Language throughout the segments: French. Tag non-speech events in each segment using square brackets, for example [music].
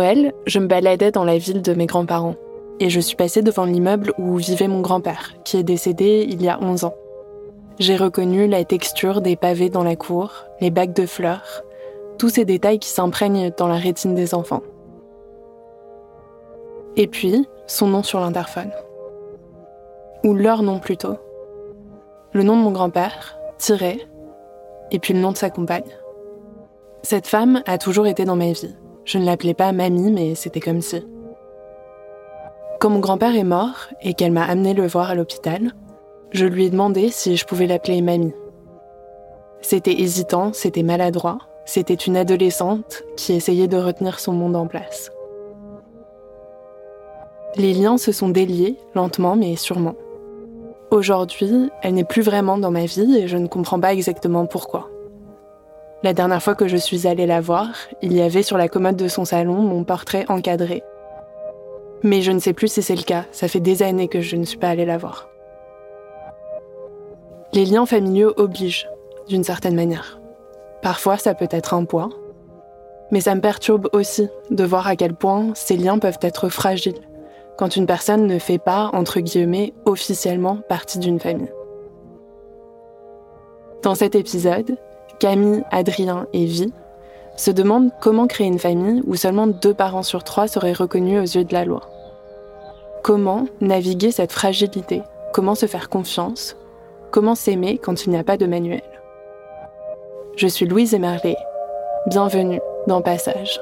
Noël, je me baladais dans la ville de mes grands-parents et je suis passée devant l'immeuble où vivait mon grand-père, qui est décédé il y a 11 ans. J'ai reconnu la texture des pavés dans la cour, les bacs de fleurs, tous ces détails qui s'imprègnent dans la rétine des enfants. Et puis, son nom sur l'interphone. Ou leur nom plutôt. Le nom de mon grand-père, tiré, et puis le nom de sa compagne. Cette femme a toujours été dans ma vie. Je ne l'appelais pas mamie, mais c'était comme si. Quand mon grand-père est mort et qu'elle m'a amené le voir à l'hôpital, je lui ai demandé si je pouvais l'appeler mamie. C'était hésitant, c'était maladroit, c'était une adolescente qui essayait de retenir son monde en place. Les liens se sont déliés, lentement mais sûrement. Aujourd'hui, elle n'est plus vraiment dans ma vie et je ne comprends pas exactement pourquoi. La dernière fois que je suis allée la voir, il y avait sur la commode de son salon mon portrait encadré. Mais je ne sais plus si c'est le cas, ça fait des années que je ne suis pas allée la voir. Les liens familiaux obligent, d'une certaine manière. Parfois, ça peut être un poids, mais ça me perturbe aussi de voir à quel point ces liens peuvent être fragiles quand une personne ne fait pas, entre guillemets, officiellement partie d'une famille. Dans cet épisode, Camille, Adrien et Vi, se demandent comment créer une famille où seulement deux parents sur trois seraient reconnus aux yeux de la loi. Comment naviguer cette fragilité? Comment se faire confiance? Comment s'aimer quand il n'y a pas de manuel? Je suis Louise Emerlé. Bienvenue dans Passage.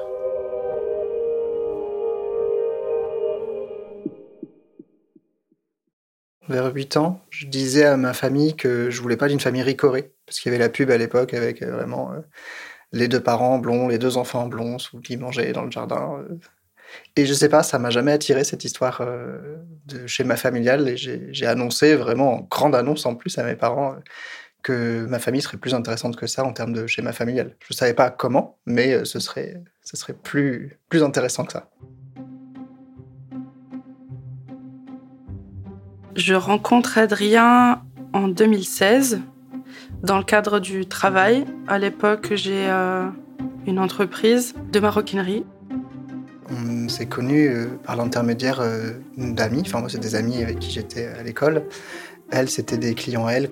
Vers 8 ans, je disais à ma famille que je voulais pas d'une famille ricorée parce qu'il y avait la pub à l'époque avec euh, vraiment euh, les deux parents blonds, les deux enfants blonds qui mangeaient dans le jardin. Euh. Et je sais pas, ça m'a jamais attiré cette histoire de schéma familial et j'ai annoncé vraiment en grande annonce en plus à mes parents que ma famille serait plus intéressante que ça en termes de schéma familial. Je savais pas comment, mais ce serait, ce serait plus, plus intéressant que ça. Je rencontre Adrien en 2016 dans le cadre du travail, à l'époque, j'ai euh, une entreprise de maroquinerie. On s'est connus euh, par l'intermédiaire euh, d'amis. Enfin, moi, c'est des amis avec qui j'étais à l'école. Elle, c'était des clients à elle.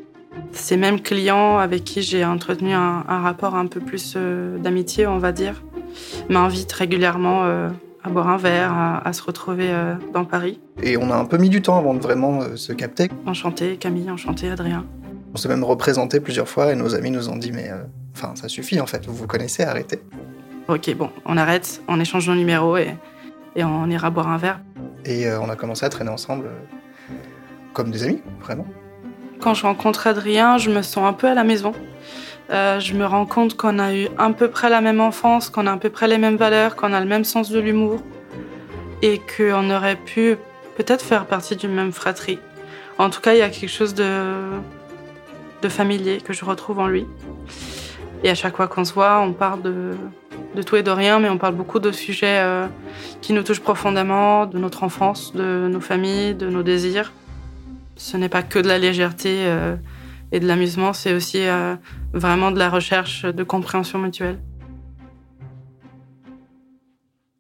Ces mêmes clients avec qui j'ai entretenu un, rapport un peu plus d'amitié, on va dire, m'invitent régulièrement à boire un verre, à, se retrouver dans Paris. Et on a un peu mis du temps avant de vraiment se capter. Enchanté, Camille, enchanté, Adrien. On s'est même représenté plusieurs fois et nos amis nous ont dit mais euh, enfin ça suffit en fait, vous vous connaissez, arrêtez. Ok bon, on arrête, on échange nos numéros et, et on ira boire un verre. Et euh, on a commencé à traîner ensemble euh, comme des amis, vraiment. Quand je rencontre Adrien, je me sens un peu à la maison. Euh, je me rends compte qu'on a eu à peu près la même enfance, qu'on a à peu près les mêmes valeurs, qu'on a le même sens de l'humour et qu'on aurait pu peut-être faire partie d'une même fratrie. En tout cas, il y a quelque chose de, familier que je retrouve en lui. Et à chaque fois qu'on se voit, on parle de, de tout et de rien, mais on parle beaucoup de sujets euh, qui nous touchent profondément, de notre enfance, de nos familles, de nos désirs. Ce n'est pas que de la légèreté. Euh, et de l'amusement, c'est aussi euh, vraiment de la recherche de compréhension mutuelle.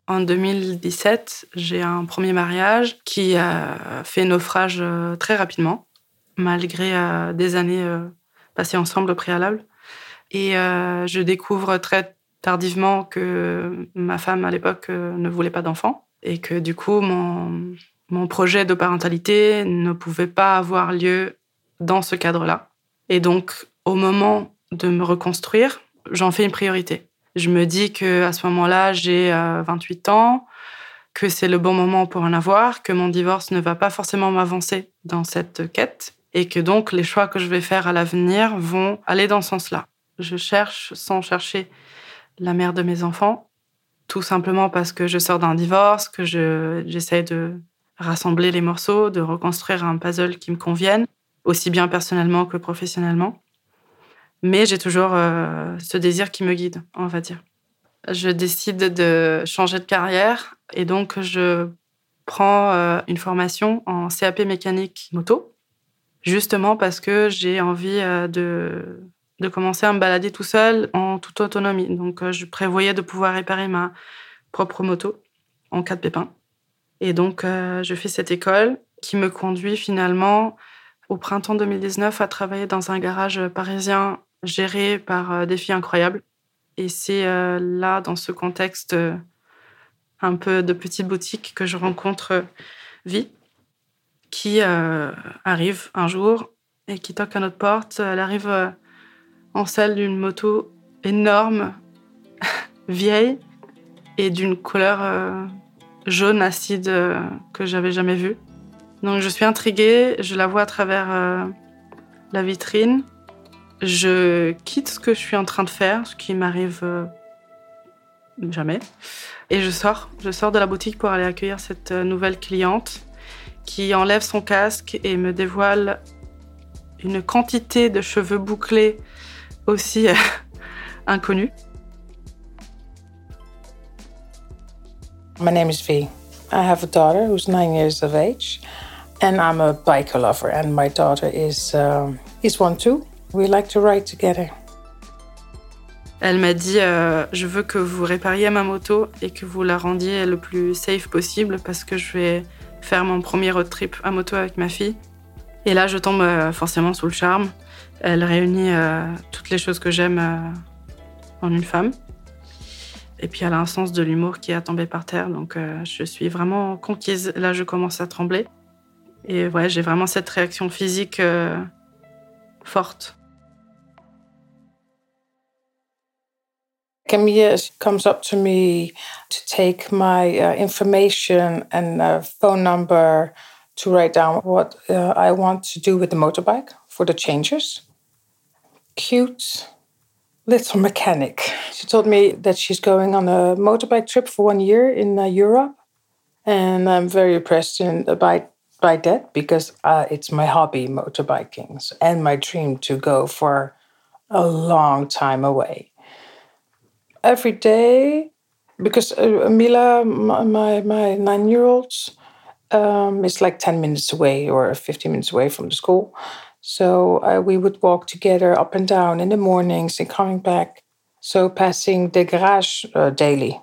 En 2017, j'ai un premier mariage qui a fait naufrage euh, très rapidement, malgré euh, des années passées ensemble au préalable. Et je découvre très tardivement que ma femme à l'époque ne voulait pas d'enfant et que du coup mon, mon projet de parentalité ne pouvait pas avoir lieu dans ce cadre-là. Et donc, au moment de me reconstruire, j'en fais une priorité. Je me dis que à ce moment-là, j'ai 28 euh, ans, que c'est le bon moment pour en avoir, que mon divorce ne va pas forcément m'avancer dans cette quête et que donc les choix que je vais faire à l'avenir vont aller dans ce sens-là. Je cherche sans chercher la mère de mes enfants, tout simplement parce que je sors d'un divorce, que j'essaie de rassembler les morceaux, de reconstruire un puzzle qui me convienne aussi bien personnellement que professionnellement. Mais j'ai toujours euh, ce désir qui me guide, on va dire. Je décide de changer de carrière et donc je prends euh, une formation en CAP mécanique moto, justement parce que j'ai envie euh, de, de commencer à me balader tout seul en toute autonomie. Donc je prévoyais de pouvoir réparer ma propre moto en cas de pépin. Et donc je fais cette école qui me conduit finalement au printemps 2019 à travailler dans un garage parisien géré par euh, des filles incroyables. Et c'est euh, là, dans ce contexte euh, un peu de petite boutique, que je rencontre Vi, qui arrive un jour et qui toque à notre porte. Elle arrive en salle d'une moto énorme, [laughs] vieille, et d'une couleur jaune acide que j'avais jamais vue. Donc je suis intriguée, je la vois à travers euh, la vitrine. Je quitte ce que je suis en train de faire, ce qui m'arrive euh, jamais. Et je sors. Je sors de la boutique pour aller accueillir cette euh, nouvelle cliente qui enlève son casque et me dévoile une quantité de cheveux bouclés aussi inconnus. My name is V. I have a daughter who's nine years of age. And I'm a biker lover, and my daughter is um, is one too. We like to ride together. Elle m'a dit euh, Je veux que vous répariez ma moto et que vous la rendiez le plus safe possible parce que je vais faire mon premier road trip à moto avec ma fille. Et là, je tombe euh, forcément sous le charme. Elle réunit euh, toutes les choses que j'aime en une femme. Et puis elle a un sens de l'humour qui a tombé par terre, donc je suis vraiment conquise. Là, je commence à trembler. Et ouais, j'ai vraiment cette réaction physique euh, forte. Camille comes up to me to take my uh, information and uh, phone number to write down what uh, I want to do with the motorbike for the changes. Cute little mechanic. She told me that she's going on a motorbike trip for one year in uh, Europe. And I'm very impressed in, by by that because uh, it's my hobby, motorbiking, and my dream to go for a long time away. Every day, because uh, Mila, my, my nine year old, um, is like 10 minutes away or 15 minutes away from the school. So uh, we would walk together up and down in the mornings and coming back. So passing the garage uh, daily.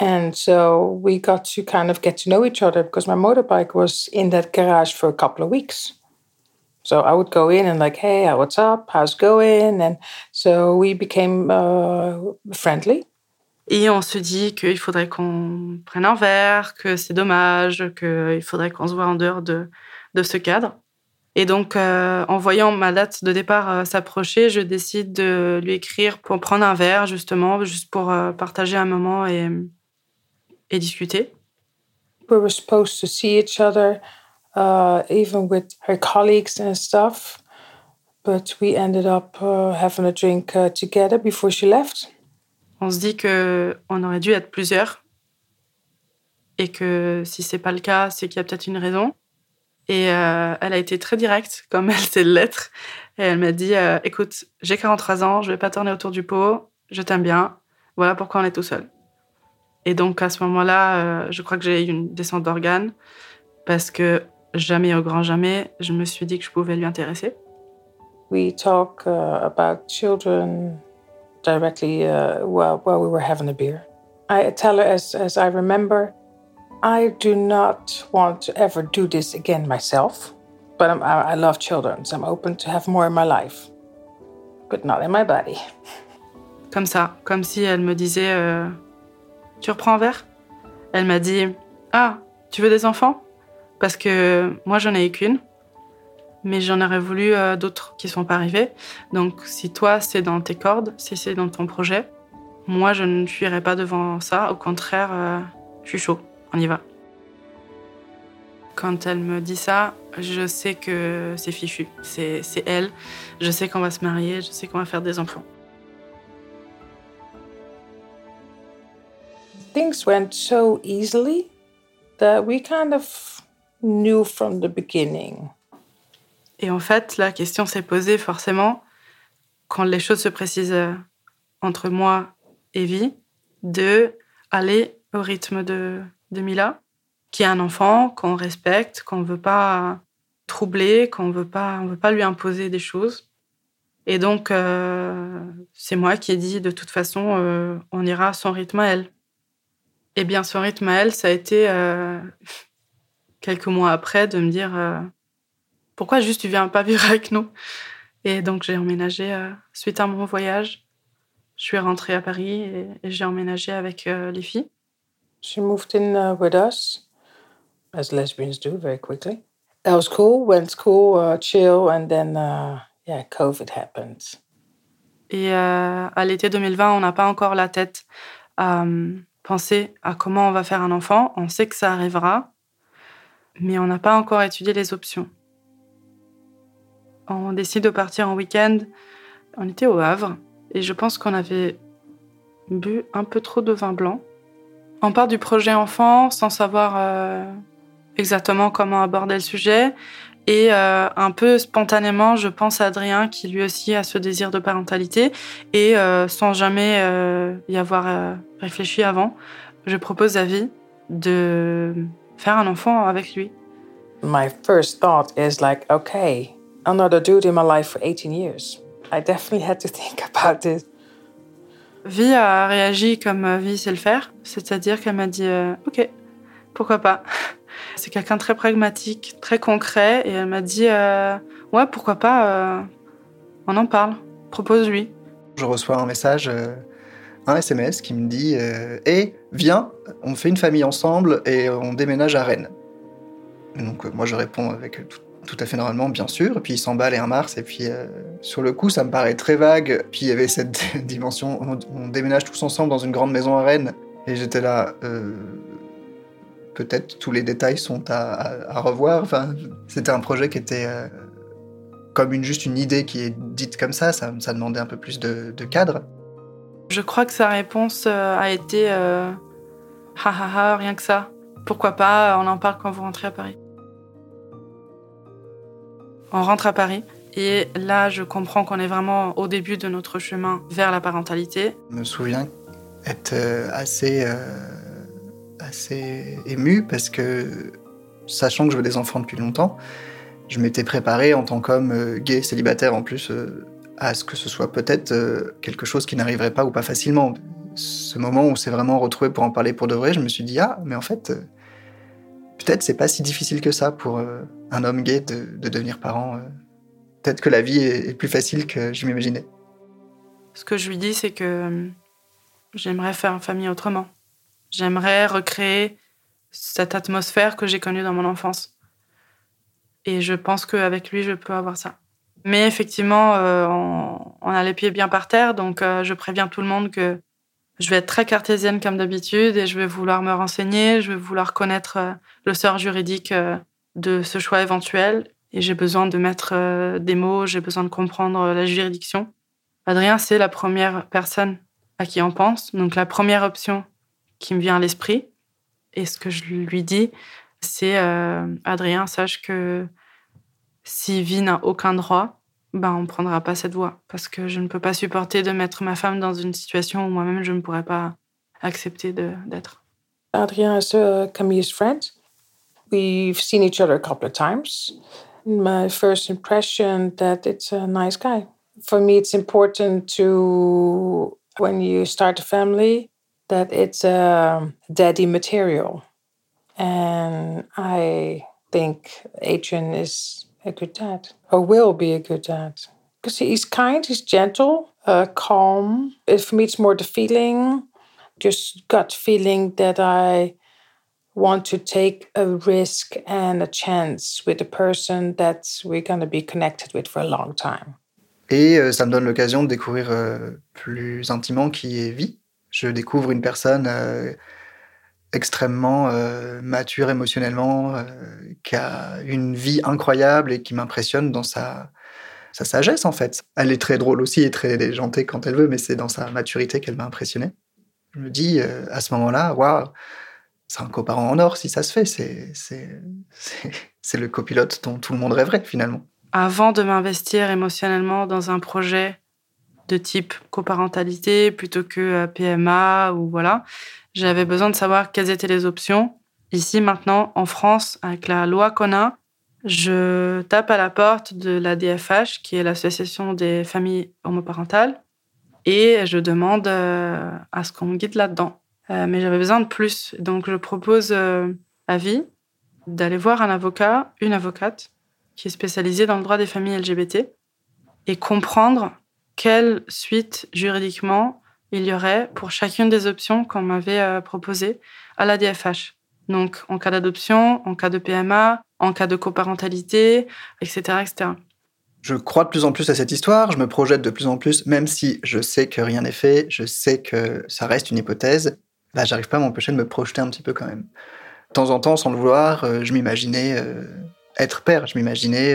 And so we got to kind of get to know each other because my motorbike was in that garage for a couple of weeks. So I would go in and like, hey, what's up? How's it going? And so we became uh, friendly. Et on se dit qu'il faudrait qu'on prenne un verre, que c'est dommage, qu'il faudrait qu'on se voit en dehors de, de ce cadre. Et donc, euh, en voyant ma date de départ euh, s'approcher, je décide de lui écrire pour prendre un verre, justement, juste pour euh, partager un moment et, et discuter. We were supposed to see each other, uh, even with her colleagues and stuff. But we ended up uh, having a drink uh, together before she left. On se dit que on aurait dû être plusieurs et que si c'est pas le cas, c'est qu'il y a peut-être une raison. Et euh, elle a été très directe, comme elle sait l'être. Et elle m'a dit euh, Écoute, j'ai 43 ans, je vais pas tourner autour du pot, je t'aime bien, voilà pourquoi on est tout seul. Et donc à ce moment-là, euh, je crois que j'ai eu une descente d'organes parce que jamais au grand jamais, je me suis dit que je pouvais lui intéresser. We talk uh, about children directly uh, while, while we were having a beer. I tell her, as, as I remember, I do not want to ever do this again myself, but I'm, I, love children, so I'm open to have more in my life, but not in my body. Comme ça, comme si elle me disait euh, Tu reprends un verre? Elle m'a dit Ah, tu veux des enfants? Parce que moi, j'en ai qu'une, mais j'en aurais voulu euh, d'autres qui ne sont pas arrivés. Donc, si toi, c'est dans tes cordes, si c'est dans ton projet, moi, je ne fuirai pas devant ça. Au contraire, euh, je suis chaud. On y va. Quand elle me dit ça, je sais que c'est fichu. C'est elle. Je sais qu'on va se marier. Je sais qu'on va faire des enfants. Things went so easily that we kind of knew from the beginning. Et en fait, la question s'est posée forcément quand les choses se précisent euh, entre moi et Vi, de aller au rythme de, de Mila, qui est un enfant qu'on respecte, qu'on ne veut pas troubler, qu'on veut veut pas lui imposer des choses. Et donc, euh, c'est moi qui ai dit, de toute façon, euh, on ira à son rythme à elle. Et bien, son rythme à elle, ça a été euh, [laughs] quelques mois après de me dire pourquoi juste tu viens pas vivre avec nous? Et donc, j'ai emménagé suite à mon voyage. Je suis rentrée à Paris et, et j'ai emménagé avec les filles. She moved in uh, with us, as lesbians do, very quickly. That was cool. Went to school, uh, chill, and then uh, yeah, COVID happened. Et à l'été 2020, on n'a pas encore la tête à euh, penser à comment on va faire un enfant. On sait que ça arrivera, mais on n'a pas encore étudié les options. On décide de partir en week-end. On était au Havre et je pense qu'on avait bu un peu trop de vin blanc. On part du projet enfant sans savoir euh, exactement comment aborder le sujet. Et euh, un peu spontanément, je pense à Adrien qui lui aussi a ce désir de parentalité. Et euh, sans jamais euh, y avoir euh, réfléchi avant, je propose à Vie de faire un enfant avec lui. My first thought is like, okay, another dude in my life for 18 years. I definitely had to [laughs] think about this. Vie a réagi comme euh, Vie sait le faire, c'est-à-dire qu'elle m'a dit euh, Ok, pourquoi pas [laughs] C'est quelqu'un très pragmatique, très concret, et elle m'a dit euh, Ouais, pourquoi pas On en parle, propose-lui. Je reçois un message, un SMS qui me dit Hé, viens, on fait une famille ensemble et on déménage à Rennes. Donc moi je réponds avec tout, tout à fait normalement, bien sûr. Puis il s'emballe et un mars. Et puis euh, sur le coup, ça me paraît très vague. Puis il y avait cette [laughs] dimension on, déménage tous ensemble dans une grande maison à Rennes. Et j'étais là. euh, Peut-être tous les détails sont à, revoir. Enfin, c'était un projet qui était euh, comme une, juste une idée qui est dite comme ça. Ça, ça demandait un peu plus de, cadre. Je crois que sa réponse a été ha, rien que ça. Pourquoi pas, on en parle quand vous rentrez à Paris. On rentre à Paris. Et là, je comprends qu'on est vraiment au début de notre chemin vers la parentalité. Je me souviens être euh, assez, euh, assez ému parce que, sachant que je veux des enfants depuis longtemps, je m'étais préparé en tant qu'homme euh, gay, célibataire en plus, euh, à ce que ce soit peut-être quelque chose qui n'arriverait pas ou pas facilement. Ce moment où on s'est vraiment retrouvé pour en parler pour de vrai, je me suis dit, ah, mais en fait, peut-être c'est pas si difficile que ça pour euh, un homme gay de, de devenir parent. euh. Peut-être que la vie est, plus facile que je m'imaginais. Ce que je lui dis, c'est que euh, j'aimerais faire famille autrement. J'aimerais recréer cette atmosphère que j'ai connue dans mon enfance. Et je pense qu'avec lui, je peux avoir ça. Mais effectivement, on, on a les pieds bien par terre, donc je préviens tout le monde que je vais être très cartésienne comme d'habitude et je vais vouloir me renseigner, je vais vouloir connaître euh, le sort juridique euh, de ce choix éventuel. et j'ai besoin de mettre euh, des mots, j'ai besoin de comprendre la juridiction. Adrien, c'est la première personne à qui on pense, donc la première option qui me vient à l'esprit. Et ce que je lui dis, c'est euh, Adrien, sache que si vie n'a aucun droit, ben on ne prendra pas cette voie parce que je ne peux pas supporter de mettre ma femme dans une situation où moi-même je ne pourrais pas accepter d'être. Adrien is a Camille's friend. We've seen each other a couple of times. My first impression that it's a nice guy. For me, it's important to when you start a family that it's a daddy material, and I think Adrian is a good dad or will be a good dad because he's kind, he's gentle, uh, calm. For me, it's more the feeling, just gut feeling that I want to take a risk and a chance with a person that we're going to be connected with for a long time. Et euh, ça me donne l'occasion de découvrir euh, plus intimement qui est Vie. Je découvre une personne euh, extrêmement euh, mature émotionnellement, euh, qui a une vie incroyable et qui m'impressionne dans sa, sa sagesse en fait. Elle est très drôle aussi et très déjantée quand elle veut, mais c'est dans sa maturité qu'elle m'a impressionné. Je me dis euh, à ce moment-là, waouh, c'est un coparent en or si ça se fait. C'est, le copilote dont tout le monde rêverait finalement. Avant de m'investir émotionnellement dans un projet de type coparentalité plutôt que PMA ou voilà, j'avais besoin de savoir quelles étaient les options. Ici, maintenant, en France, avec la loi qu'on a, je tape à la porte de la DFH, qui est l'association des familles homoparentales, et je demande euh, à ce qu'on me guide là-dedans. Euh, mais j'avais besoin de plus. Donc, je propose euh, à Vie d'aller voir un avocat, une avocate, qui est spécialisée dans le droit des familles LGBT, et comprendre quelle suite juridiquement il y aurait pour chacune des options qu'on m'avait euh, proposées à la DFH. Donc, en cas d'adoption, en cas de PMA, en cas de coparentalité, etc., etc. Je crois de plus en plus à cette histoire, je me projette de plus en plus, même si je sais que rien n'est fait, je sais que ça reste une hypothèse, bah, j'arrive pas à m'empêcher de me projeter un petit peu quand même. De temps en temps, sans le vouloir, euh, je m'imaginais euh, être père, je m'imaginais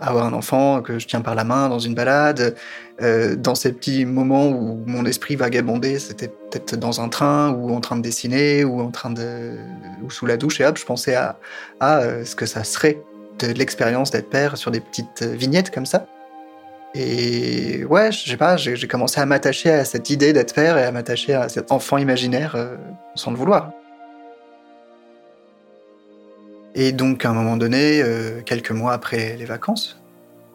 avoir un enfant que je tiens par la main dans une balade. Euh, dans ces petits moments où mon esprit vagabondait, c'était peut-être dans un train ou en train de dessiner ou en train de ou sous la douche et hop, je pensais à, à euh, ce que ça serait de l'expérience d'être père sur des petites vignettes comme ça. Et ouais, je sais pas, j'ai commencé à m'attacher à cette idée d'être père et à m'attacher à cet enfant imaginaire euh, sans le vouloir. Et donc, à un moment donné, euh, quelques mois après les vacances,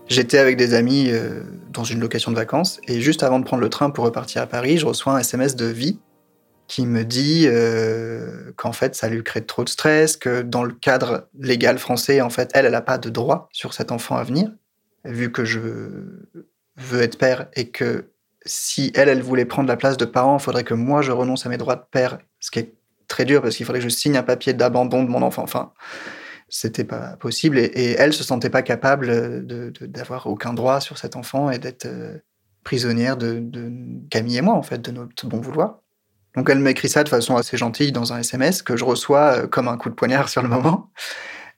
j'étais avec des amis euh, dans une location de vacances. Et juste avant de prendre le train pour repartir à Paris, je reçois un SMS de Vie qui me dit euh, qu'en fait, ça lui crée trop de stress, que dans le cadre légal français, en fait, elle, elle n'a pas de droit sur cet enfant à venir, vu que je veux être père et que si elle, elle voulait prendre la place de parent, il faudrait que moi, je renonce à mes droits de père, ce qui est très dur parce qu'il fallait que je signe un papier d'abandon de mon enfant. Enfin, c'était pas possible. Et, elle se sentait pas capable d'avoir aucun droit sur cet enfant et d'être euh, prisonnière de, Camille et moi, en fait, de notre bon vouloir. Donc elle m'écrit ça de façon assez gentille dans un SMS que je reçois euh, comme un coup de poignard sur le moment.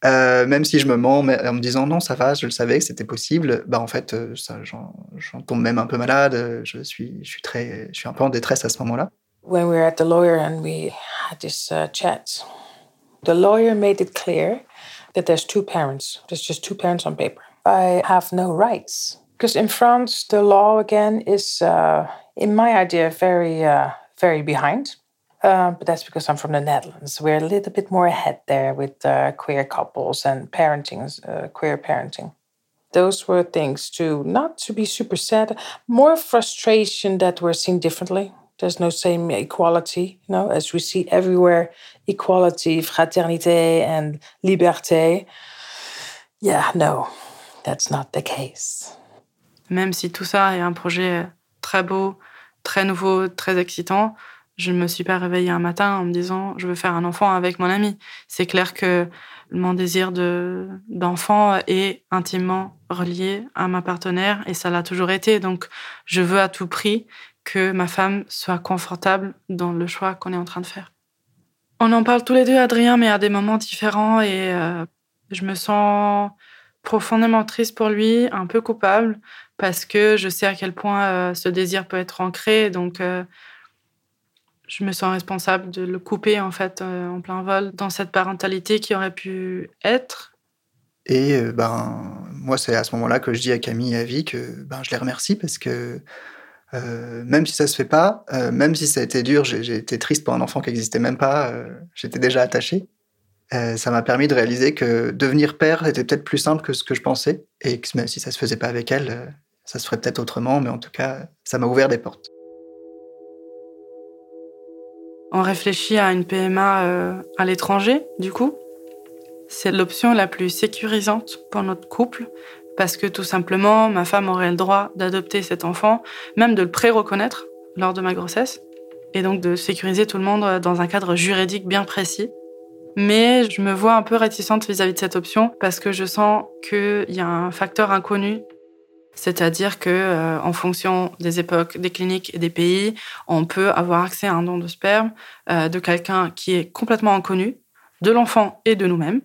Euh, même si je me mens en me disant non, ça va, je le savais que c'était possible, bah en fait, j'en tombe même un peu malade. Je suis, je suis très, je suis un peu en détresse à ce moment-là. when we were at the lawyer and we had this uh, chat, the lawyer made it clear that there's two parents. There's just two parents on paper. I have no rights. Because in France, the law again is, uh, in my idea, very, uh, very behind. Uh, but that's because I'm from the Netherlands. We're a little bit more ahead there with uh, queer couples and parenting, uh, queer parenting. Those were things to not to be super sad, more frustration that we're seen differently there's no same equality, you know, as we see everywhere equality, fraternité, and liberté. Yeah, no, that's not the case. Même si tout ça est un projet très beau, très nouveau, très excitant, je ne me suis pas réveillée un matin en me disant je veux faire un enfant avec mon ami. C'est clair que mon désir de d'enfant est intimement relié à ma partenaire et ça l'a toujours été. Donc je veux à tout prix que ma femme soit confortable dans le choix qu'on est en train de faire. On en parle tous les deux, Adrien, mais à des moments différents et euh, je me sens profondément triste pour lui, un peu coupable, parce que je sais à quel point euh, ce désir peut être ancré. Donc, euh, je me sens responsable de le couper en fait en plein vol dans cette parentalité qui aurait pu être. Et ben, moi, c'est à ce moment-là que je dis à Camille et à Vie que ben, je les remercie parce que même si ça se fait pas, même si ça a été dur, j'ai été triste pour un enfant qui n'existait même pas, j'étais déjà attaché. Euh, ça m'a permis de réaliser que devenir père était peut-être plus simple que ce que je pensais, et que même si ça se faisait pas avec elle, euh, ça se ferait peut-être autrement, mais en tout cas, ça m'a ouvert des portes. On réfléchit à une PMA euh, à l'étranger, du coup. C'est l'option la plus sécurisante pour notre couple, parce que tout simplement, ma femme aurait le droit d'adopter cet enfant, même de le pré-reconnaître lors de ma grossesse, et donc de sécuriser tout le monde dans un cadre juridique bien précis. Mais je me vois un peu réticente vis-à-vis de cette option parce que je sens qu'il y a un facteur inconnu. C'est-à-dire que, euh, en fonction des époques, des cliniques et des pays, on peut avoir accès à un don de sperme euh, de quelqu'un qui est complètement inconnu, de l'enfant et de nous-mêmes,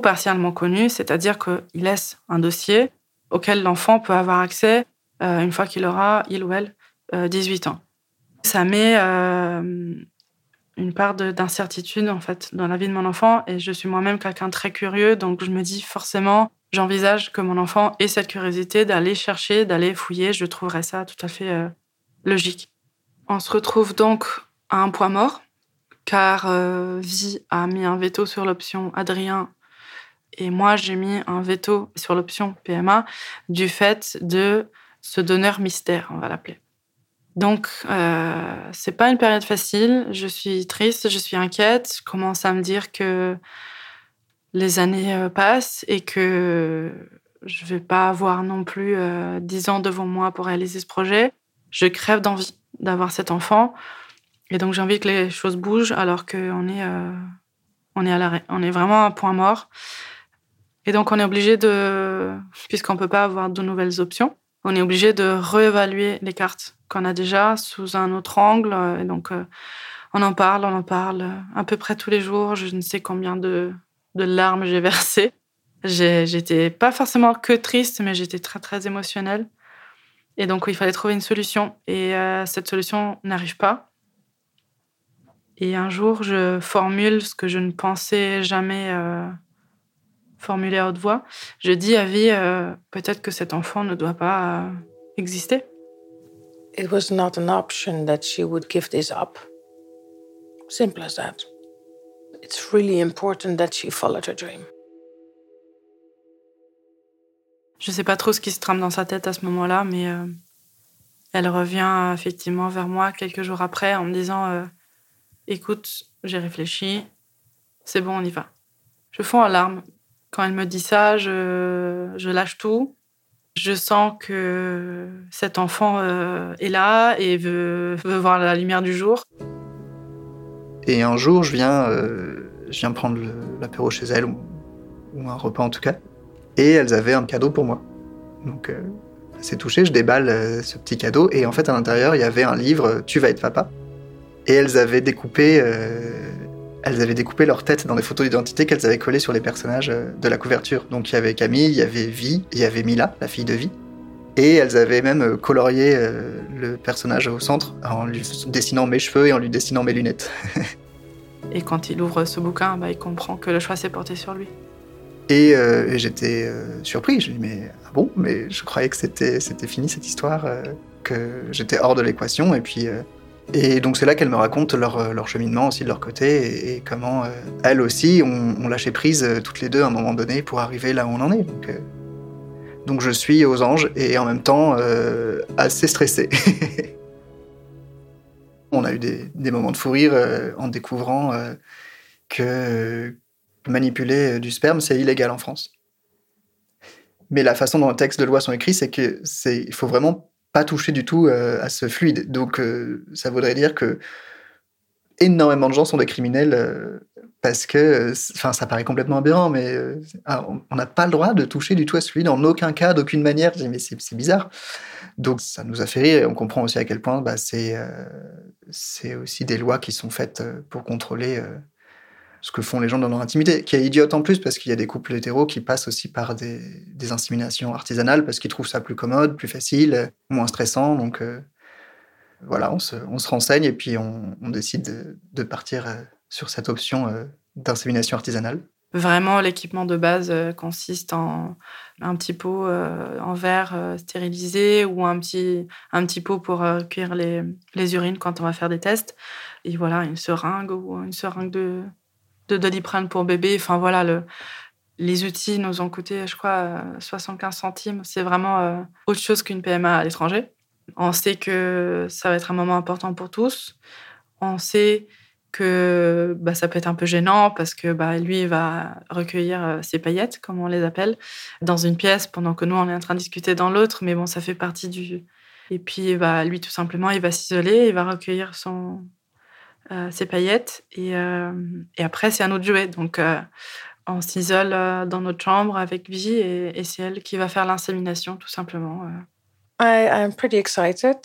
partiellement connu, c'est-à-dire qu'il laisse un dossier auquel l'enfant peut avoir accès euh, une fois qu'il aura, il ou elle, 18 ans. Ça met une part d'incertitude en fait dans la vie de mon enfant et je suis moi-même quelqu'un très curieux donc je me dis forcément j'envisage que mon enfant ait cette curiosité d'aller chercher d'aller fouiller je trouverais ça tout à fait euh, logique on se retrouve donc à un point mort car euh, Vie a mis un veto sur l'option Adrien et moi j'ai mis un veto sur l'option PMA du fait de ce donneur mystère on va l'appeler donc, euh, c'est pas une période facile. Je suis triste, je suis inquiète. Je commence à me dire que les années euh, passent et que je vais pas avoir non plus euh, dix ans devant moi pour réaliser ce projet. Je crève d'envie d'avoir cet enfant. Et donc, j'ai envie que les choses bougent alors qu'on est, euh, est à l'arrêt. On est vraiment à un point mort. Et donc, on est obligé de, puisqu'on peut pas avoir de nouvelles options, on est obligé de réévaluer les cartes qu'on a déjà sous un autre angle. Euh, et donc, euh, on en parle, on en parle euh, à peu près tous les jours. Je ne sais combien de, larmes j'ai [laughs] versées. J'étais pas forcément que triste, mais j'étais très, très émotionnelle. Et donc, il fallait trouver une solution. Et cette solution n'arrive pas. Et un jour, je formule ce que je ne pensais jamais formuler à haute voix. Je dis à Vie, peut-être que cet enfant ne doit pas exister. It was not an option that she would give this up. Simple as that. It's really important that she followed her dream. Je sais pas trop ce qui se trame dans sa tête à ce moment-là, mais euh, elle revient effectivement vers moi quelques jours après en me disant euh, Écoute, j'ai réfléchi, c'est bon, on y va. Je fonds en larmes. Quand elle me dit ça, je, je lâche tout je sens que cet enfant euh, est là et veut, veut, voir la lumière du jour. Et un jour, je viens, euh, je viens prendre l'apéro chez elles, ou, un repas en tout cas, et elles avaient un cadeau pour moi. Donc, euh, c'est touché, je déballe ce petit cadeau, et en fait, à l'intérieur, il y avait un livre Tu vas être papa. Et elles avaient découpé elles avaient découpé leur tête dans des photos d'identité qu'elles avaient collées sur les personnages euh, de la couverture. Donc il y avait Camille, il y avait Vi, il y avait Mila, la fille de Vi. Et elles avaient même euh, colorié euh, le personnage au centre en lui dessinant mes cheveux et en lui dessinant mes lunettes. [laughs] et quand il ouvre ce bouquin, bah, il comprend que le choix s'est porté sur lui. Et, j'étais surpris. Je lui dis mais ah bon, mais je croyais que c'était c'était fini cette histoire, que j'étais hors de l'équation. Et puis et donc c'est là qu'elles me racontent leur, euh, cheminement aussi de leur côté et, comment euh, elles aussi ont, lâché prise euh, toutes les deux à un moment donné pour arriver là où on en est. Donc, donc je suis aux anges et en même temps assez stressé. [laughs] on a eu des, des, moments de fou rire en découvrant que manipuler du sperme c'est illégal en France. Mais la façon dont les textes de loi sont écrits, c'est que c'est il faut vraiment pas toucher du tout euh, à ce fluide. Donc, euh, ça voudrait dire que énormément de gens sont des criminels euh, parce que, enfin, ça paraît complètement aberrant, mais ah, on n'a pas le droit de toucher du tout à ce fluide en aucun cas, d'aucune manière. Je dis, mais c'est bizarre. Donc, ça nous a fait rire et on comprend aussi à quel point bah, c'est aussi des lois qui sont faites pour contrôler ce que font les gens dans leur intimité, qui est idiote en plus parce qu'il y a des couples hétéros qui passent aussi par des, inséminations artisanales parce qu'ils trouvent ça plus commode, plus facile, moins stressant. Donc euh, voilà, on se, renseigne et puis on, décide de, partir euh, sur cette option euh, d'insémination artisanale. Vraiment, l'équipement de base consiste en un petit pot en verre stérilisé ou un petit, un petit pot pour cuire les urines quand on va faire des tests. Et voilà, une seringue ou une seringue de, de doliprane pour bébé. Enfin voilà, le, les outils nous ont coûté, je crois, 75 centimes. C'est vraiment euh, autre chose qu'une PMA à l'étranger. On sait que ça va être un moment important pour tous. On sait que bah, ça peut être un peu gênant parce que bah, lui il va recueillir euh, ses paillettes, comme on les appelle, dans une pièce pendant que nous on est en train de discuter dans l'autre. Mais bon, ça fait partie du. Et puis bah, lui tout simplement il va s'isoler, il va recueillir son, euh, ses paillettes. Et, euh, et après, c'est un autre jouet. Donc, euh, on s'isole dans notre chambre avec Vie et, et c'est elle qui va faire l'insémination, tout simplement. I, I'm pretty excited.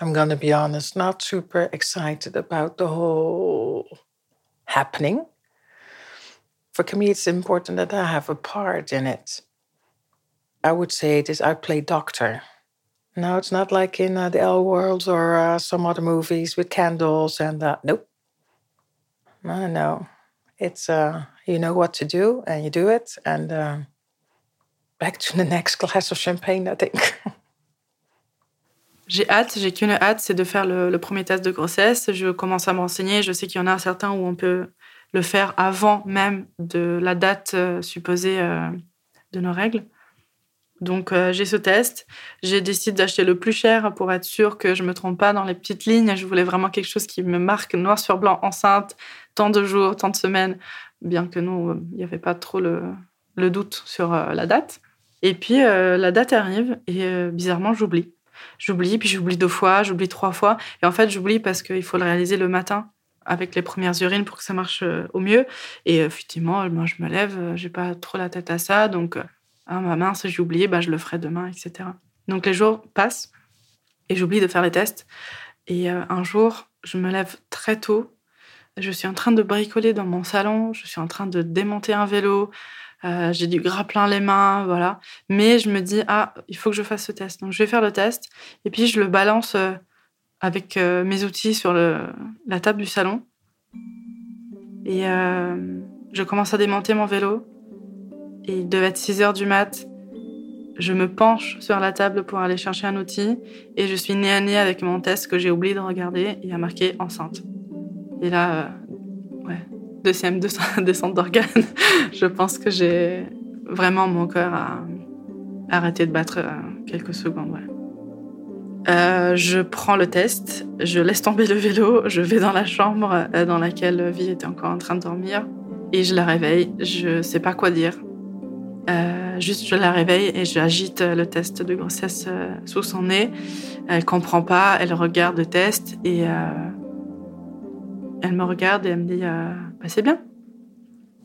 I'm going to be honest, not super excited about the whole happening. For me, it's important that I have a part in it. I would say it is I play doctor. No, it's not like in uh, the L World or uh, some other movies with candles and uh, nope. No, no. It's uh, you know what to do and you do it and uh, back to [laughs] the next glass of champagne, I think. J'ai hâte, j'ai qu'une hâte, c'est de faire le, le, premier test de grossesse. Je commence à me renseigner. Je sais qu'il y en a certains où on peut le faire avant même de la date euh, supposée euh, de nos règles. Donc euh, j'ai ce test. J'ai décidé d'acheter le plus cher pour être sûr que je me trompe pas dans les petites lignes. Je voulais vraiment quelque chose qui me marque noir sur blanc, enceinte, tant de jours, tant de semaines, bien que nous, il n'y avait pas trop le, le doute sur euh, la date. Et puis euh, la date arrive et bizarrement j'oublie. J'oublie, puis j'oublie deux fois, j'oublie trois fois. Et en fait j'oublie parce qu'il faut le réaliser le matin avec les premières urines pour que ça marche au mieux. Et effectivement, moi je me lève, j'ai pas trop la tête à ça, donc ah, ma mince, j'ai oublié, bah, je le ferai demain, etc. Donc les jours passent et j'oublie de faire les tests. Et euh, un jour, je me lève très tôt. Je suis en train de bricoler dans mon salon. Je suis en train de démonter un vélo. Euh, j'ai du gras plein les mains, voilà. Mais je me dis, ah, il faut que je fasse ce test. Donc je vais faire le test. Et puis je le balance euh, avec mes outils sur la table du salon. Et je commence à démonter mon vélo. Il devait être 6 heures du mat. Je me penche sur la table pour aller chercher un outil et je suis nez à nez avec mon test que j'ai oublié de regarder. Il y a marqué enceinte. Et là, euh, ouais, deuxième descente [laughs] d'organes. [laughs] je pense que j'ai vraiment mon cœur à arrêter de battre euh, quelques secondes. Euh, je prends le test, je laisse tomber le vélo, je vais dans la chambre dans laquelle Vie était encore en train de dormir et je la réveille. Je sais pas quoi dire. Euh, juste, je la réveille et j'agite le test de grossesse euh, sous son nez. Elle comprend pas, elle regarde le test et euh, elle me regarde et elle me dit bah, c'est bien.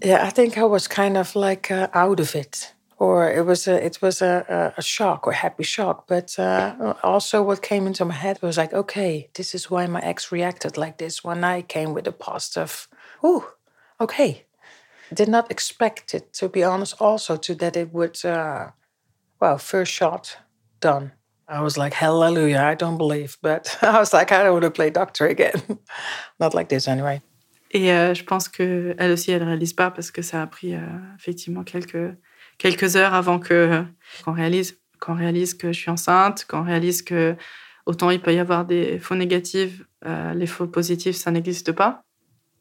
Yeah, I think I was kind of like uh, out of it, or it was a, it was a, a shock or happy shock. But uh, also, what came into my head was like, okay, this is why my ex reacted like this when I came with a positive. Ooh, okay, did not expect it, to be honest, also to that it would, uh, well, first shot done. I was like, hallelujah, I don't believe. But [laughs] I was like, I don't want to play doctor again. [laughs] not like this anyway. Et euh, je pense que elle aussi, elle réalise pas parce que ça a pris euh, effectivement quelques, quelques heures avant que qu'on réalise, qu'on réalise que je suis enceinte, qu'on réalise que autant il peut y avoir des faux négatifs, euh, les faux positifs, ça n'existe pas.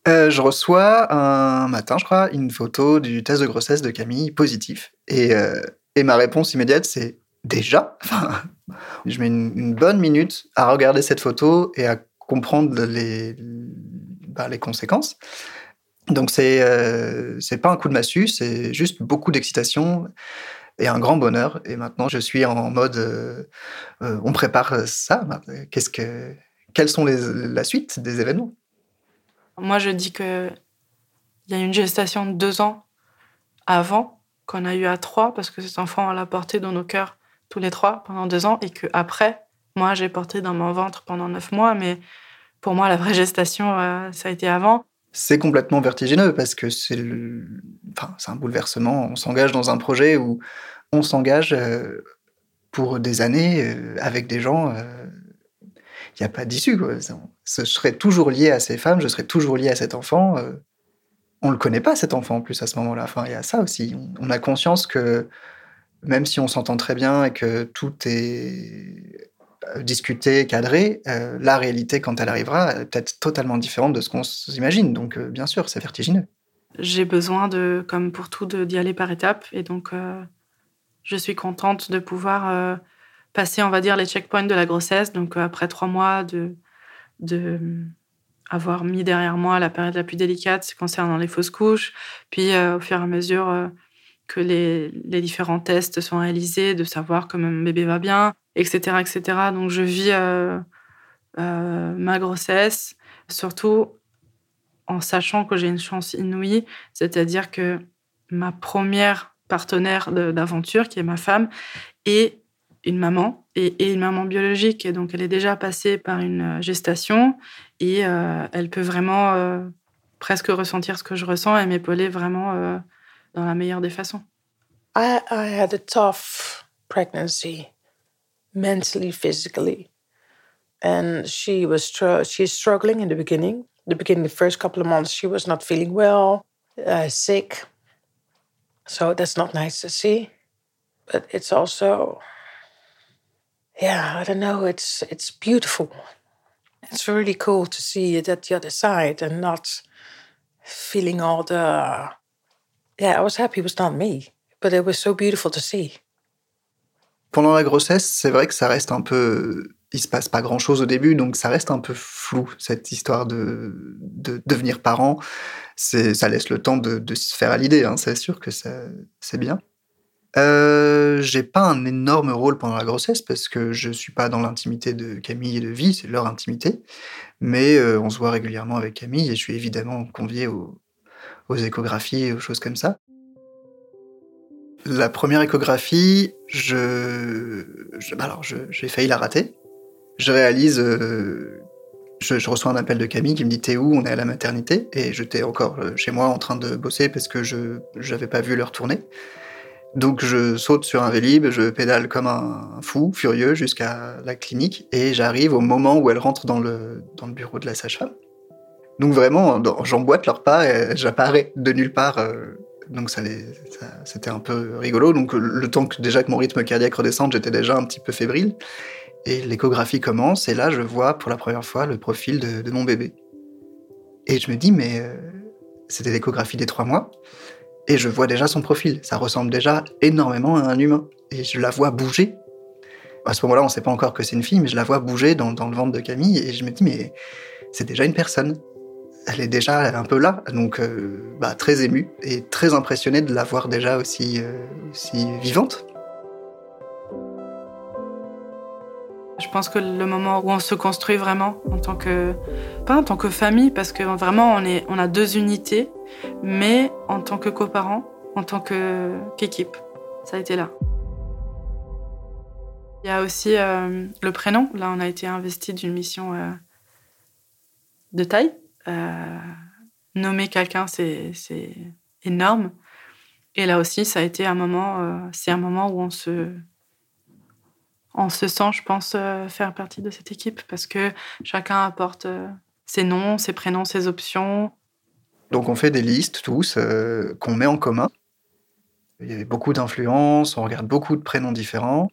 Euh, je reçois un matin, je crois, une photo du test de grossesse de Camille positif. Et, euh, ma réponse immédiate, c'est déjà? [laughs] Je mets une, bonne minute à regarder cette photo et à comprendre les, bah, conséquences. Donc, c'est euh, pas un coup de massue, c'est juste beaucoup d'excitation et un grand bonheur. Et maintenant, je suis en mode euh, on prépare ça. Qu'est-ce que, quelles sont les, la suite des événements? Moi, je dis que il y a une gestation de deux ans avant qu'on a eu à trois, parce que cet enfant, on l'a porté dans nos cœurs tous les trois pendant deux ans, et que après, moi, j'ai porté dans mon ventre pendant neuf mois, mais pour moi, la vraie gestation, euh, ça a été avant. C'est complètement vertigineux parce que c'est le... enfin, un bouleversement. On s'engage dans un projet où on s'engage euh, pour des années euh, avec des gens. Il n'y a pas d'issue. Je serais toujours lié à ces femmes, je serais toujours lié à cet enfant. on ne le connaît pas, cet enfant, en plus, à ce moment-là. Enfin, il y a ça aussi. On a conscience que même si on s'entend très bien et que tout est euh, discuté, cadré, euh, la réalité, quand elle arrivera, est peut-être totalement différente de ce qu'on s'imagine. Donc, euh, bien sûr, c'est vertigineux. J'ai besoin de, comme pour tout, d'y aller par étapes. Et donc, je suis contente de pouvoir passer, on va dire, les checkpoints de la grossesse. Donc, après trois mois de, de avoir mis derrière moi la période la plus délicate concernant les fausses couches, puis au fur et à mesure que les, les, différents tests sont réalisés, de savoir que mon bébé va bien, etc. etc. Donc je vis euh, euh, ma grossesse, surtout en sachant que j'ai une chance inouïe, c'est-à-dire que ma première partenaire d'aventure, qui est ma femme, est une maman et, une maman biologique. Et donc elle est déjà passée par une gestation et euh, elle peut vraiment presque ressentir ce que je ressens et m'épauler vraiment dans la meilleure des façons. I, I had a tough pregnancy, mentally, physically, and she was she's struggling in the beginning. The beginning, the first couple of months, she was not feeling well, uh, sick. So that's not nice to see, but it's also, yeah, I don't know. It's it's beautiful. It's really cool to see it at the other side and not feeling all the yeah, I was happy it was not me, but it was so beautiful to see. Pendant la grossesse, c'est vrai que ça reste un peu. Il se passe pas grand chose au début, donc ça reste un peu flou, cette histoire de, de devenir parent. Ça laisse le temps de, se faire à l'idée, hein. c'est sûr que c'est bien. Euh, j'ai pas un énorme rôle pendant la grossesse parce que je suis pas dans l'intimité de Camille et de Vie, c'est leur intimité. Mais euh, on se voit régulièrement avec Camille et je suis évidemment convié au, aux échographies et aux choses comme ça. La première échographie, je, alors j'ai failli la rater. Je réalise, euh, je, reçois un appel de Camille qui me dit t'es où? On est à la maternité et j'étais encore euh, chez moi en train de bosser parce que je n'avais pas vu leur tourner. Donc je saute sur un vélib, je pédale comme un fou, furieux, jusqu'à la clinique et j'arrive au moment où elle rentre dans le, dans le bureau de la sage-femme. Donc vraiment, j'emboîte leur pas et j'apparais de nulle part. Euh, donc ça, c'était un peu rigolo. Donc le temps que déjà que mon rythme cardiaque redescende, j'étais déjà un petit peu fébrile. Et l'échographie commence et là, je vois pour la première fois le profil de, mon bébé. Et je me dis, mais euh, c'était l'échographie des trois mois. Et je vois déjà son profil. Ça ressemble déjà énormément à un humain. Et je la vois bouger. À ce moment-là, on ne sait pas encore que c'est une fille, mais je la vois bouger dans, le ventre de Camille. Et je me dis, mais c'est déjà une personne elle est déjà un peu là, donc euh, bah, très émue et très impressionnée de la voir déjà aussi, euh, aussi vivante. Je pense que le moment où on se construit vraiment en tant que pas en tant que famille parce que vraiment on est on a deux unités, mais en tant que coparents, en tant qu'équipe, ça a été là. Il y a aussi euh, le prénom. Là, on a été investi d'une mission de taille euh, nommer quelqu'un, c'est énorme. Et là aussi, ça a été un moment, euh, c'est un moment où on se, on se sent, je pense, euh, faire partie de cette équipe parce que chacun apporte ses noms, ses prénoms, ses options. Donc on fait des listes tous qu'on met en commun. Il y avait beaucoup d'influences, on regarde beaucoup de prénoms différents.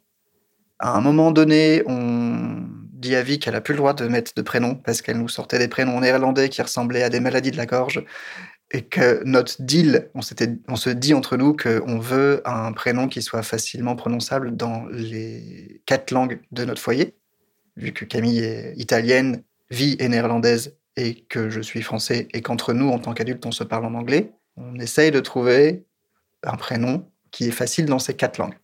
À un moment donné, on dit à Vie qu'elle a plus le droit de mettre de prénom parce qu'elle nous sortait des prénoms néerlandais qui ressemblaient à des maladies de la gorge et que notre deal, on, se dit entre nous qu'on veut un prénom qui soit facilement prononçable dans les quatre langues de notre foyer. Vu que Camille est italienne, Vie est néerlandaise et que je suis français et qu'entre nous, en tant qu'adultes, on se parle en anglais, on essaye de trouver un prénom qui est facile dans ces quatre langues.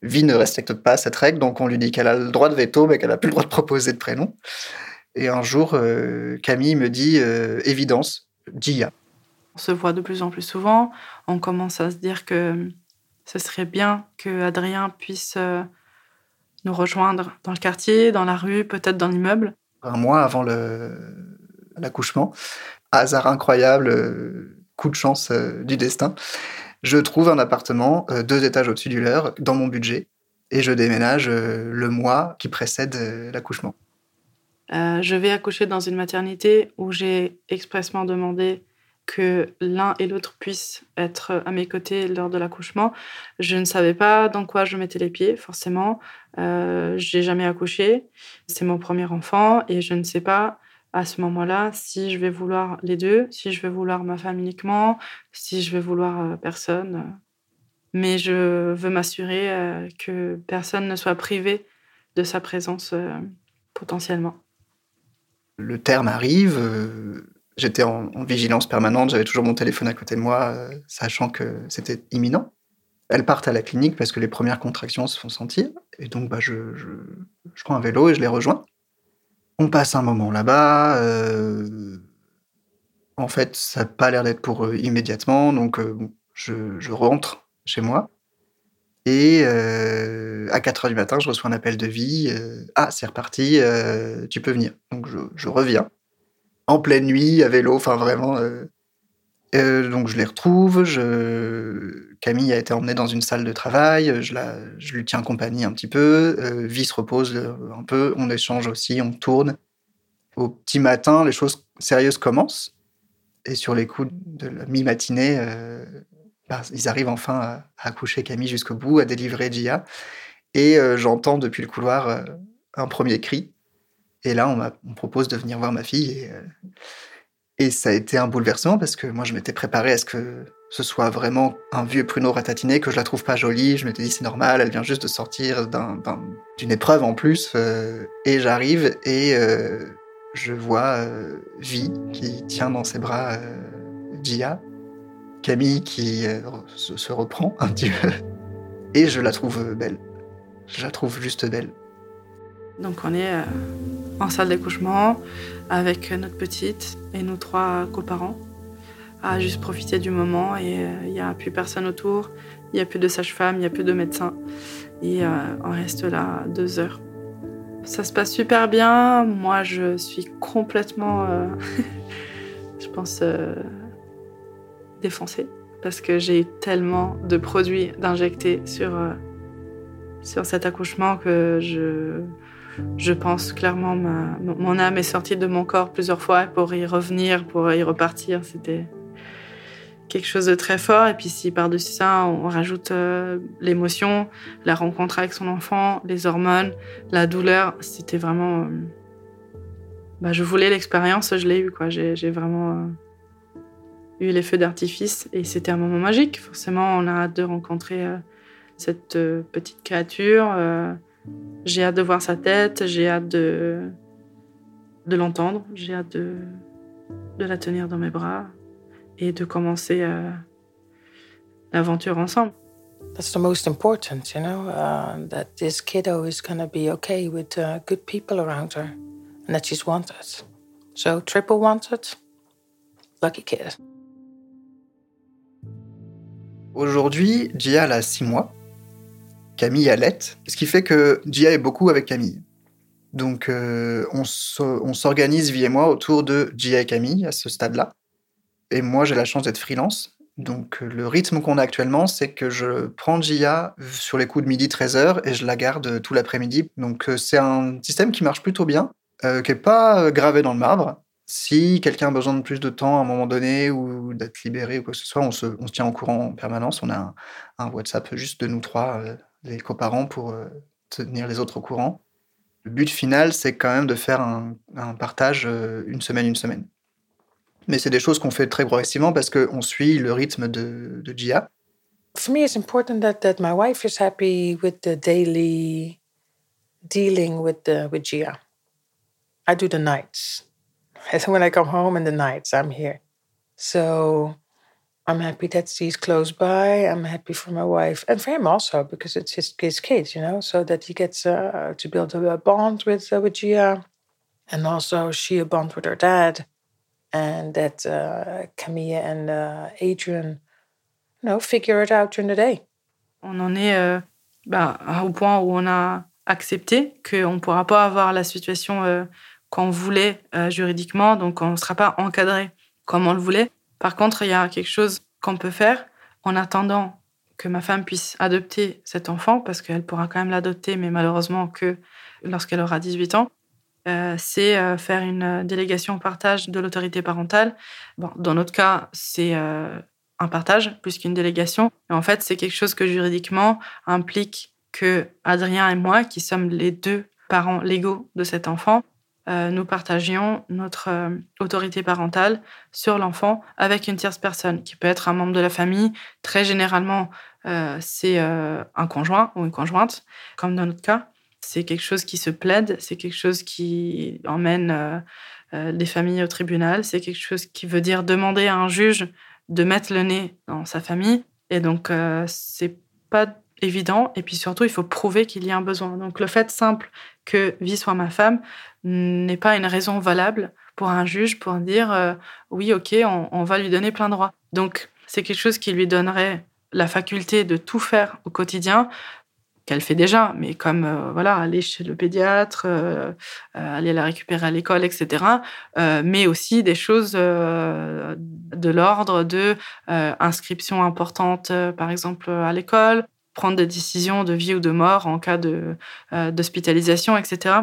Vie ne respecte pas cette règle, donc on lui dit qu'elle a le droit de veto, mais qu'elle n'a plus le droit de proposer de prénom. Et un jour, euh, Camille me dit euh, évidence, Gia. On se voit de plus en plus souvent. On commence à se dire que ce serait bien que Adrien puisse euh, nous rejoindre dans le quartier, dans la rue, peut-être dans l'immeuble. Un mois avant l'accouchement, hasard incroyable, coup de chance du destin, je trouve un appartement deux étages au-dessus du leur dans mon budget et je déménage le mois qui précède l'accouchement. je vais accoucher dans une maternité où j'ai expressement demandé que l'un et l'autre puissent être à mes côtés lors de l'accouchement. Je ne savais pas dans quoi je mettais les pieds, forcément. Euh, j'ai jamais accouché. C'est mon premier enfant et je ne sais pas à ce moment-là si je vais vouloir les deux, si je vais vouloir ma femme uniquement, si je vais vouloir euh, personne. Mais je veux m'assurer euh, que personne ne soit privé de sa présence potentiellement. Le terme arrive J'étais en, vigilance permanente, j'avais toujours mon téléphone à côté de moi, euh, sachant que c'était imminent. Elles partent à la clinique parce que les premières contractions se font sentir. Et donc, bah, je, prends un vélo et je les rejoins. On passe un moment là-bas. Euh, en fait, ça n'a pas l'air d'être pour eux immédiatement. Donc, euh, je, rentre chez moi. Et à 4 h du matin, je reçois un appel de vie. ah, c'est reparti, tu peux venir. Donc, je reviens en pleine nuit à vélo, enfin vraiment. Euh, euh, donc je les retrouve. Je... Camille a été emmenée dans une salle de travail. Je, la... je lui tiens compagnie un petit peu. Euh, Vie se repose un peu. On échange aussi, on tourne. Au petit matin, les choses sérieuses commencent. Et sur les coups de la mi-matinée, bah, ils arrivent enfin à, à coucher Camille jusqu'au bout, à délivrer Gia. Et j'entends depuis le couloir un premier cri. Et là, on, me propose de venir voir ma fille. Et, euh, et, ça a été un bouleversement parce que moi, je m'étais préparé à ce que ce soit vraiment un vieux pruneau ratatiné, que je la trouve pas jolie. Je m'étais dit, c'est normal, elle vient juste de sortir d'une épreuve en plus. Euh, et j'arrive et euh, je vois Vi qui tient dans ses bras Gia, Camille qui se, se reprend un petit peu. Et je la trouve belle. Je la trouve juste belle. Donc on est en salle d'accouchement avec notre petite et nos trois coparents à juste profiter du moment. Et euh, il n'y a plus personne autour, il n'y a plus de sage-femme, il n'y a plus de médecin et euh, on reste là deux heures. Ça se passe super bien, moi je suis complètement, euh, [laughs] je pense, défoncée parce que j'ai tellement de produits d'injecter sur, sur cet accouchement que je je pense clairement ma, mon âme est sortie de mon corps plusieurs fois pour y revenir, pour y repartir. C'était quelque chose de très fort. Et puis si par-dessus ça, on rajoute euh, l'émotion, la rencontre avec son enfant, les hormones, la douleur, c'était vraiment... Euh, bah, je voulais l'expérience, je l'ai eu. quoi. J'ai vraiment euh, eu les feux d'artifice et c'était un moment magique. Forcément, on a hâte de rencontrer cette petite créature j'ai hâte de voir sa tête, j'ai hâte de, de l'entendre, j'ai hâte de, de la tenir dans mes bras et de commencer euh, l'aventure ensemble. That's the most important, you know, uh, that this kiddo is going to be okay with uh, good people around her and that she's wanted. So, triple wanted, lucky kid. Aujourd'hui, Gia a 6 mois. Camille allait, ce qui fait que Gia est beaucoup avec Camille. Donc euh, on s'organise, Vie et moi, autour de Gia et Camille à ce stade-là. Et moi, j'ai la chance d'être freelance. Donc le rythme qu'on a actuellement, c'est que je prends Gia sur les coups de midi 13h et je la garde tout l'après-midi. Donc euh, c'est un système qui marche plutôt bien, euh, qui n'est pas gravé dans le marbre. Si quelqu'un a besoin de plus de temps à un moment donné ou d'être libéré ou quoi que ce soit, on se, tient au courant en permanence. On a un WhatsApp juste de nous trois les coparents pour euh, tenir les autres au courant. Le but final, c'est quand même de faire un, un partage euh, une semaine, une semaine. Mais c'est des choses qu'on fait très progressivement parce qu'on suit le rythme de, de Gia. For me, it's important that, that my wife is happy with the daily dealing with, the, with Gia. I do the nights. And [laughs] when I come home in the nights, I'm here. So I'm happy that he's close by. I'm happy for my wife and for him also because it's his, his kids, you know, so that he gets uh, to build a, bond with uh, with Gia, and also she a bond with her dad, and that uh, Camilla and uh, Adrian, you know, figure it out during the day. On en est euh, bah, au point où on a accepté qu'on ne pourra pas avoir la situation euh, qu'on voulait euh, juridiquement, donc on ne sera pas encadré comme on le voulait. Par contre, il y a quelque chose qu'on peut faire en attendant que ma femme puisse adopter cet enfant, parce qu'elle pourra quand même l'adopter, mais malheureusement que lorsqu'elle aura 18 ans. Euh, c'est euh, faire une délégation au partage de l'autorité parentale. Bon, dans notre cas, c'est euh, un partage plus qu'une délégation. Et en fait, c'est quelque chose que juridiquement implique que Adrien et moi, qui sommes les deux parents légaux de cet enfant, nous partagions notre autorité parentale sur l'enfant avec une tierce personne, qui peut être un membre de la famille. Très généralement, c'est un conjoint ou une conjointe, comme dans notre cas c'est quelque chose qui se plaide, c'est quelque chose qui emmène euh, euh, les familles au tribunal, c'est quelque chose qui veut dire demander à un juge de mettre le nez dans sa famille. Et donc, euh, c'est pas évident. Et puis surtout, il faut prouver qu'il y a un besoin. Donc, le fait simple que vie soit ma femme n'est pas une raison valable pour un juge pour dire oui, ok, on, va lui donner plein droit. Donc, c'est quelque chose qui lui donnerait la faculté de tout faire au quotidien qu'elle fait déjà, mais comme euh, voilà aller chez le pédiatre, euh, euh, aller la récupérer à l'école, etc. mais aussi des choses de l'ordre de inscription importante, par exemple à l'école, prendre des décisions de vie ou de mort en cas de d'hospitalisation, etc.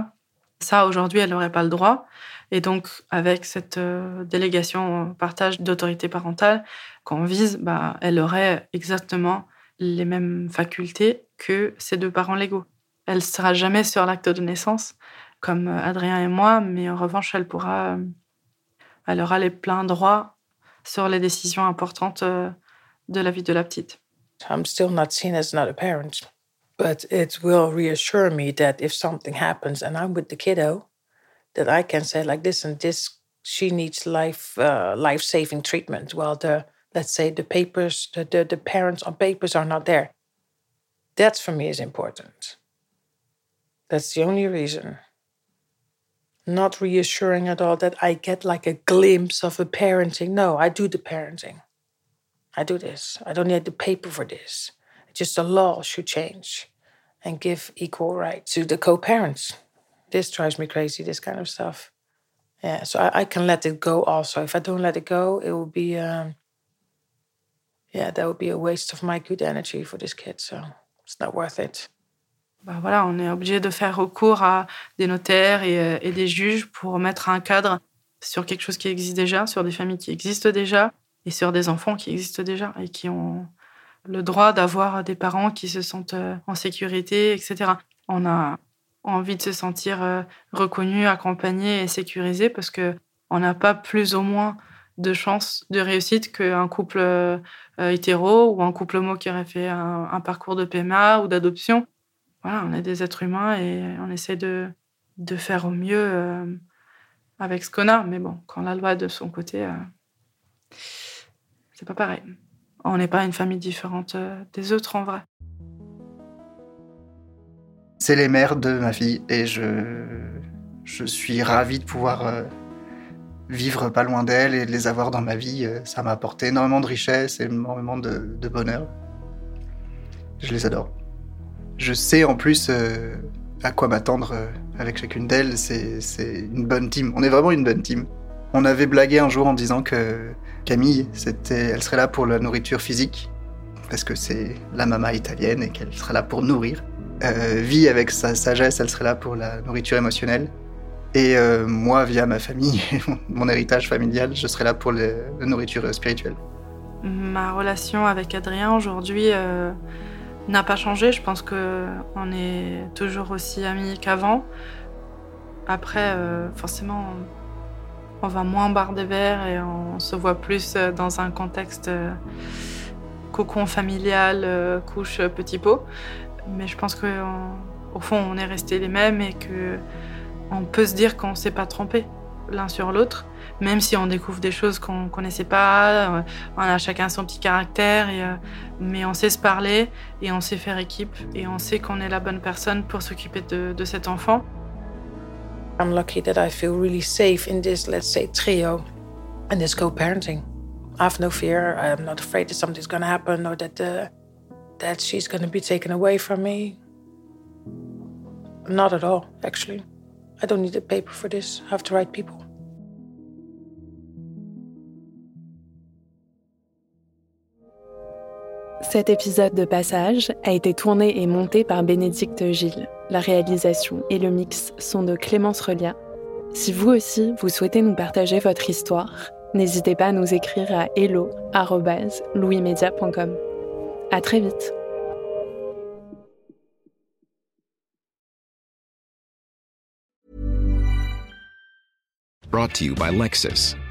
Ça aujourd'hui, elle n'aurait pas le droit. Et donc, avec cette délégation partage d'autorité parentale qu'on vise, bah, elle aurait exactement les mêmes facultés que ses deux parents légaux. Elle ne sera jamais sur l'acte de naissance, comme euh, Adrien et moi, mais en revanche, elle pourra, euh, elle aura les pleins droits sur les décisions importantes euh, de la vie de la petite. I'm still not seen as another parent, but it will reassure me that if something happens and I'm with the kiddo, that I can say like this and this, she needs life uh, life saving treatment. While the let's say the papers, the, the, the parents on papers are not there. That for me is important. That's the only reason. Not reassuring at all that I get like a glimpse of a parenting. No, I do the parenting. I do this. I don't need the paper for this. Just the law should change and give equal rights to the co parents. This drives me crazy, this kind of stuff. Yeah, so I, I, can let it go also. If I don't let it go, it will be, um, yeah, that would be a waste of my good energy for this kid. So it's not worth it. Bah voilà, on est obligé de faire recours à des notaires et, euh, et, des juges pour mettre un cadre sur quelque chose qui existe déjà, sur des familles qui existent déjà et sur des enfants qui existent déjà et qui ont le droit d'avoir des parents qui se sentent euh, en sécurité, etc. On a envie de se sentir euh, reconnu, accompagné et sécurisé parce que on n'a pas plus ou moins de chances de réussite qu'un couple euh, hétéro ou un couple homo qui aurait fait un, parcours de PMA ou d'adoption. Voilà, on est des êtres humains et on essaie de, de faire au mieux avec ce qu'on a. Mais bon, quand la loi est de son côté, c'est pas pareil. On n'est pas une famille différente des autres en vrai. C'est les mères de ma fille et je, je suis ravi de pouvoir vivre pas loin d'elle et de les avoir dans ma vie, euh, ça m'a apporté énormément de richesse et énormément de, bonheur. Je les adore. Je sais en plus euh, à quoi m'attendre euh, avec chacune d'elles. C'est une bonne team. On est vraiment une bonne team. On avait blagué un jour en disant que Camille, c'était, elle serait là pour la nourriture physique, parce que c'est la mama italienne et qu'elle serait là pour nourrir. Euh, Vie, avec sa sagesse, elle serait là pour la nourriture émotionnelle. Et euh, moi, via ma famille, [laughs] mon héritage familial, je serai là pour la nourriture spirituelle. Ma relation avec Adrien aujourd'hui euh, n'a pas changé. Je pense qu'on est toujours aussi amis qu'avant. Après, forcément, on va moins bar des verres et on se voit plus dans un contexte cocon familial, couche petit pot. Mais je pense qu'au fond, on est restés les mêmes et que on peut se dire qu'on ne s'est pas trompé l'un sur l'autre, même si on découvre des choses qu'on connaissait pas. Euh, on a chacun son petit caractère, euh, mais on sait se parler et on sait faire équipe et on sait qu'on est la bonne personne pour s'occuper de, de cet enfant. I'm lucky that I feel really safe in this, let's say, trio and this co parenting. I have no fear. I'm not afraid that something's going to happen or that, uh, that she's going to be taken away from me. Not at all, actually. I don't need a paper for this. I have the right people. Cet épisode de Passage a été tourné et monté par Bénédicte Gilles. La réalisation et le mix sont de Clémence Relia. Si vous aussi, vous souhaitez nous partager votre histoire, n'hésitez pas à nous écrire à hello.louismedia.com. À très vite! Brought to you by Lexus.